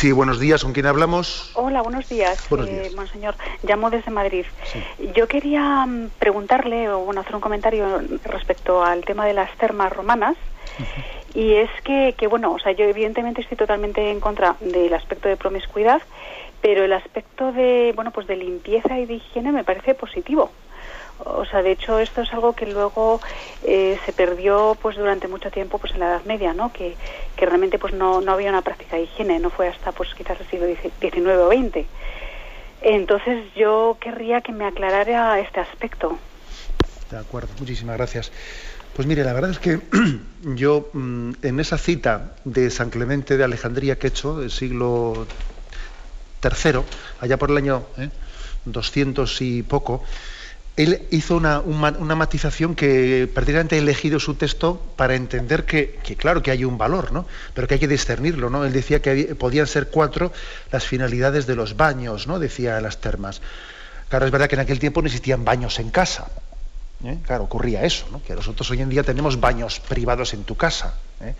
Sí, buenos días. ¿Con quién hablamos? Hola, buenos días. Buenos eh, Monseñor, llamo desde Madrid. Yo quería mm, preguntarle o bueno, hacer un comentario respecto al tema de las termas romanas. Y es que, que, bueno, o sea, yo evidentemente estoy totalmente en contra del aspecto de promiscuidad, pero el aspecto de, bueno, pues de limpieza y de higiene me parece positivo. O sea, de hecho esto es algo que luego eh, se perdió pues durante mucho tiempo pues en la Edad Media, ¿no? Que, realmente pues no, no había una práctica de higiene, no fue hasta pues quizás el siglo XIX o XX. Entonces yo querría que me aclarara este aspecto. De acuerdo, muchísimas gracias. Pues mire, la verdad es que yo mm, en esa cita de San Clemente de Alejandría que he hecho, del siglo III, allá por el año 200 ¿eh? y poco, él hizo una, matización que prácticamente he elegido su texto para entender que, claro, que hay un valor, ¿no? Pero que hay que discernirlo, ¿no? Él decía que podían ser cuatro las finalidades de los baños, ¿no? Decía las termas. Claro, es verdad que en aquel tiempo no existían baños en casa. ¿eh? Claro, ocurría eso, ¿no? que nosotros hoy en día tenemos baños privados en tu casa. ¿eh?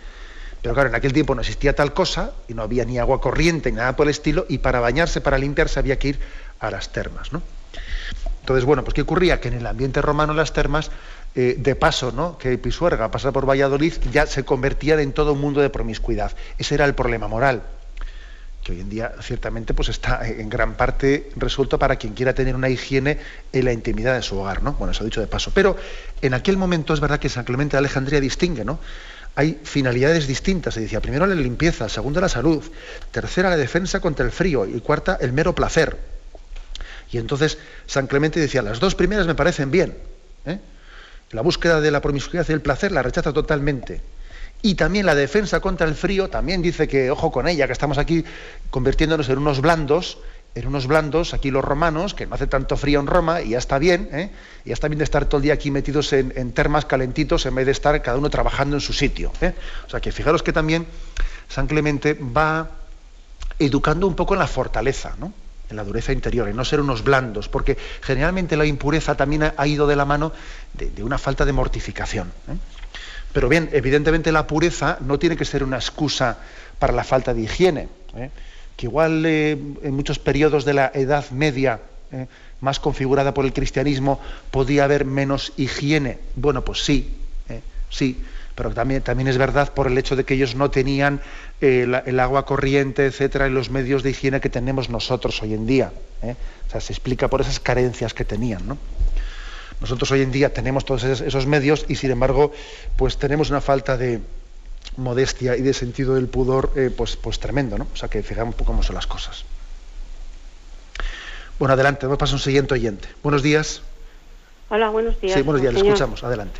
Pero claro, en aquel tiempo no existía tal cosa y no había ni agua corriente ni nada por el estilo y para bañarse, para limpiarse había que ir a las termas. ¿no? Entonces, bueno, pues ¿qué ocurría? Que en el ambiente romano las termas, eh, de paso, ¿no? que Pisuerga pasar por Valladolid, ya se convertían en todo un mundo de promiscuidad. Ese era el problema moral que hoy en día ciertamente pues está en gran parte resuelto para quien quiera tener una higiene en la intimidad de su hogar, ¿no? Bueno, eso dicho de paso. Pero en aquel momento es verdad que San Clemente de Alejandría distingue, ¿no? hay finalidades distintas. Se decía, primero la limpieza, segundo la salud, tercera la defensa contra el frío y cuarta el mero placer. Y entonces San Clemente decía, las dos primeras me parecen bien. ¿eh? La búsqueda de la promiscuidad y el placer la rechaza totalmente. Y también la defensa contra el frío, también dice que, ojo con ella, que estamos aquí convirtiéndonos en unos blandos en unos blandos, aquí los romanos, que no hace tanto frío en Roma, y ya está bien, ¿eh? ya está bien de estar todo el día aquí metidos en, termas calentitos en vez de estar cada uno trabajando en su sitio. ¿eh? O sea que fijaros que también San Clemente va educando un poco en la fortaleza, ¿no? En la dureza interior, en no ser unos blandos, porque generalmente la impureza también ha, ido de la mano de, una falta de mortificación. ¿eh? Pero bien, evidentemente la pureza no tiene que ser una excusa para la falta de higiene. ¿eh? que igual eh, en muchos periodos de la Edad Media, más configurada por el cristianismo, podía haber menos higiene. Bueno, pues sí, sí, pero también, también es verdad por el hecho de que ellos no tenían el agua corriente, etcétera, y los medios de higiene que tenemos nosotros hoy en día. O sea, se explica por esas carencias que tenían, ¿no? Nosotros hoy en día tenemos todos esos medios y sin embargo, pues tenemos una falta de, modestia y de sentido del pudor, eh, pues, pues tremendo, ¿no? O sea que fijamos un poco cómo son las cosas. Bueno, adelante, vamos a pasar a un siguiente oyente. Buenos días. Hola, buenos días. Sí, buenos días, le escuchamos, adelante.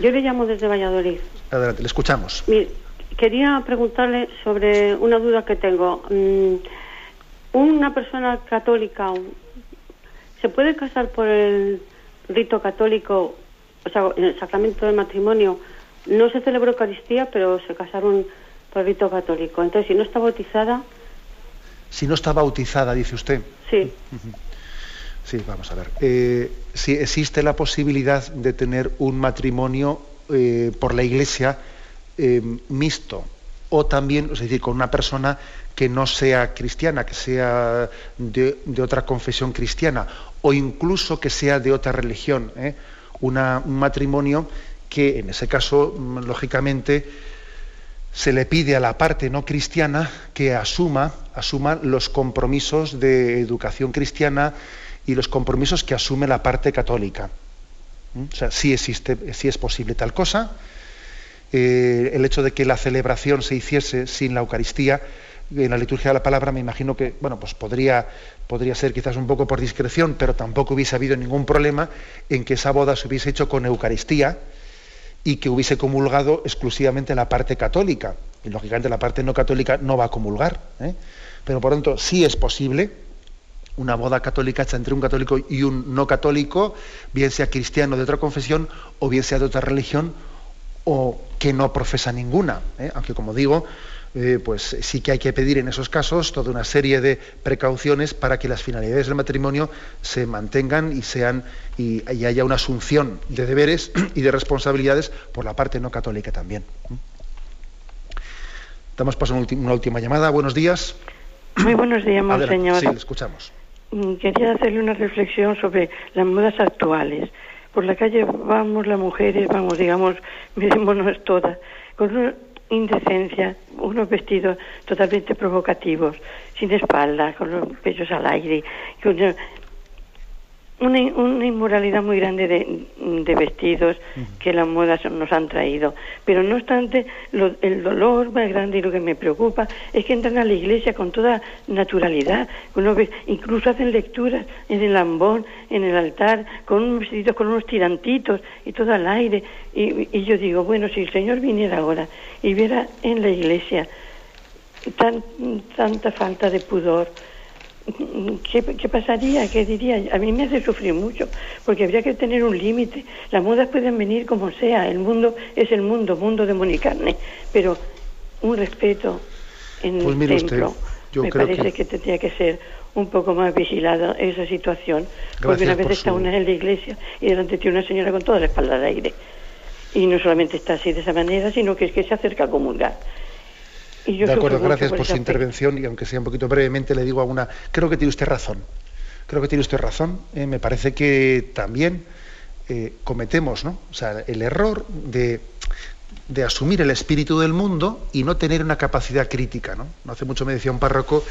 Yo le llamo desde Valladolid. Adelante, le escuchamos. quería preguntarle sobre una duda que tengo. Mm, una persona católica, ¿se puede casar por el rito católico, o sea, en el sacramento del matrimonio, no se celebró Eucaristía, pero se casaron por rito católico. Entonces, si no está bautizada... Si no está bautizada, dice usted. Sí. Sí, vamos a ver. Eh, si existe la posibilidad de tener un matrimonio eh, por la Iglesia eh, mixto o también, es decir, con una persona que no sea cristiana, que sea de, otra confesión cristiana o incluso que sea de otra religión. un matrimonio que en ese caso, mm, lógicamente, se le pide a la parte no cristiana que asuma, asuma los compromisos de educación cristiana y los compromisos que asume la parte católica. ¿Mm? O sea, sí existe, sí es posible tal cosa. Eh, el hecho de que la celebración se hiciese sin la Eucaristía, en la liturgia de la palabra, me imagino que, bueno, pues podría, podría ser quizás un poco por discreción, pero tampoco hubiese habido ningún problema en que esa boda se hubiese hecho con Eucaristía y que hubiese comulgado exclusivamente la parte católica. Y lógicamente la parte no católica no va a comulgar. ¿eh? Pero por lo tanto sí es posible una boda católica hecha entre un católico y un no católico, bien sea cristiano de otra confesión o bien sea de otra religión o que no profesa ninguna. ¿eh? Aunque como digo, eh, pues sí que hay que pedir en esos casos toda una serie de precauciones para que las finalidades del matrimonio se mantengan y sean y, haya una asunción de deberes y de responsabilidades por la parte no católica también. Damos paso a una última llamada. Buenos días. Muy buenos días, monseñor. Sí, le escuchamos. Mm, quería hacerle una reflexión sobre las modas actuales. Por la calle vamos las mujeres, vamos, digamos, mirémonos todas, con indecencia, unos vestidos totalmente provocativos, sin espalda, con los pechos al aire, con una, una inmoralidad muy grande de, vestidos que las modas nos han traído. Pero no obstante, el dolor más grande y lo que me preocupa es que entran a la iglesia con toda naturalidad, incluso hacen lecturas en el ambón, en el altar, con unos vestidos, con unos tirantitos y todo al aire. Y, y yo digo, bueno, si el Señor viniera ahora y viera en la iglesia tan, tanta falta de pudor, ¿Qué, pasaría? ¿Qué diría? A mí me hace sufrir mucho, porque habría que tener un límite. Las modas pueden venir como sea, el mundo es el mundo, mundo de monicarne, pero un respeto en pues el templo. Yo Me parece que... tendría que ser un poco más vigilada esa situación, porque una vez está una en la iglesia y delante tiene una señora con toda la espalda de aire. Y no solamente está así de esa manera, sino que es que se acerca a comulgar. Y yo de acuerdo, gracias por, su intervención y aunque sea un poquito brevemente le digo a una, creo que tiene usted razón, creo que tiene usted razón, eh, me parece que también eh, cometemos ¿no? o sea, el error de, de, asumir el espíritu del mundo y no tener una capacidad crítica. ¿no? no hace mucho me decía un párroco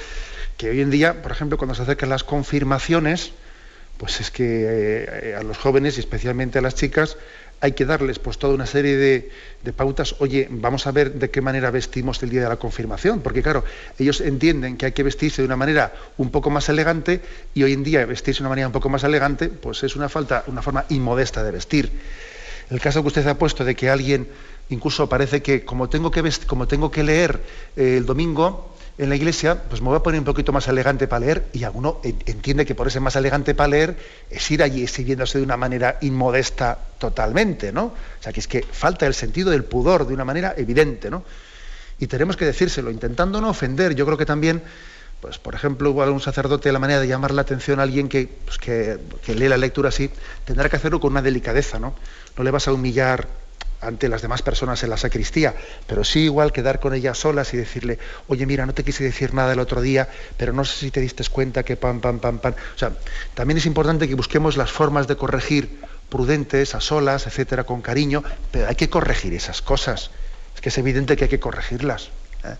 que hoy en día, por ejemplo, cuando se acercan las confirmaciones, pues es que eh, a los jóvenes y especialmente a las chicas hay que darles pues toda una serie de, pautas. Oye, vamos a ver de qué manera vestimos el día de la confirmación, porque claro, ellos entienden que hay que vestirse de una manera un poco más elegante y hoy en día vestirse de una manera un poco más elegante, pues es una falta, una forma inmodesta de vestir. El caso que usted ha puesto de que alguien incluso parece que como tengo que, como tengo que leer eh, el domingo, en la iglesia, pues me voy a poner un poquito más elegante para leer y alguno entiende que por ese más elegante para leer es ir allí siguiéndose de una manera inmodesta totalmente, ¿no? O sea, que es que falta el sentido del pudor de una manera evidente, ¿no? Y tenemos que decírselo, intentando no ofender. Yo creo que también, pues por ejemplo, igual un sacerdote, la manera de llamar la atención a alguien que, pues, que, que lee la lectura así, tendrá que hacerlo con una delicadeza, ¿no? No le vas a humillar ante las demás personas en la sacristía, pero sí igual quedar con ella solas y decirle, oye, mira, no te quise decir nada el otro día, pero no sé si te diste cuenta que pam, pam, pam, pam. O sea, también es importante que busquemos las formas de corregir prudentes, a solas, etcétera, con cariño, pero hay que corregir esas cosas. Es que es evidente que hay que corregirlas. ¿eh?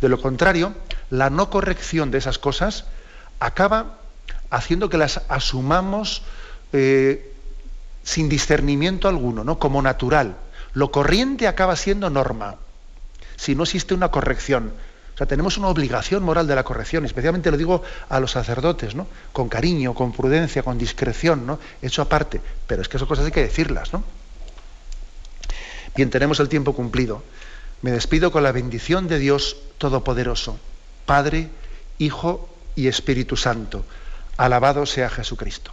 De lo contrario, la no corrección de esas cosas acaba haciendo que las asumamos eh, sin discernimiento alguno, ¿no? como natural lo corriente acaba siendo norma, si no existe una corrección. O sea, tenemos una obligación moral de la corrección, especialmente lo digo a los sacerdotes, ¿no? Con cariño, con prudencia, con discreción, ¿no? Eso aparte, pero es que esas cosas hay que decirlas, ¿no? Bien, tenemos el tiempo cumplido. Me despido con la bendición de Dios Todopoderoso, Padre, Hijo y Espíritu Santo. Alabado sea Jesucristo.